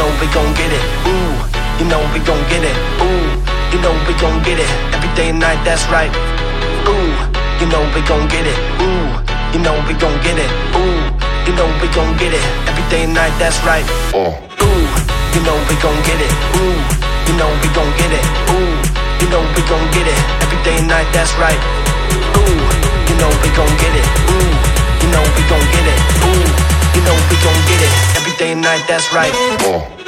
know we gon' get it. Ooh, you know we gon' get it. Ooh, you know we gon' get it. Every day and night, that's right. Ooh, you know we gon' get it. Ooh, you know we gon' get it. Ooh, you know we gon' get it. Every day and night, that's right. Uh. Ooh, you know we gon' get it. Ooh, you know we gon' get it. Ooh, you know we gon' get it. Every day and night, that's right. Ooh, you know we gon' get it. Ooh, you know we gon' get it. Ooh, you know we gon' get it. Every day and night, that's right. Uh.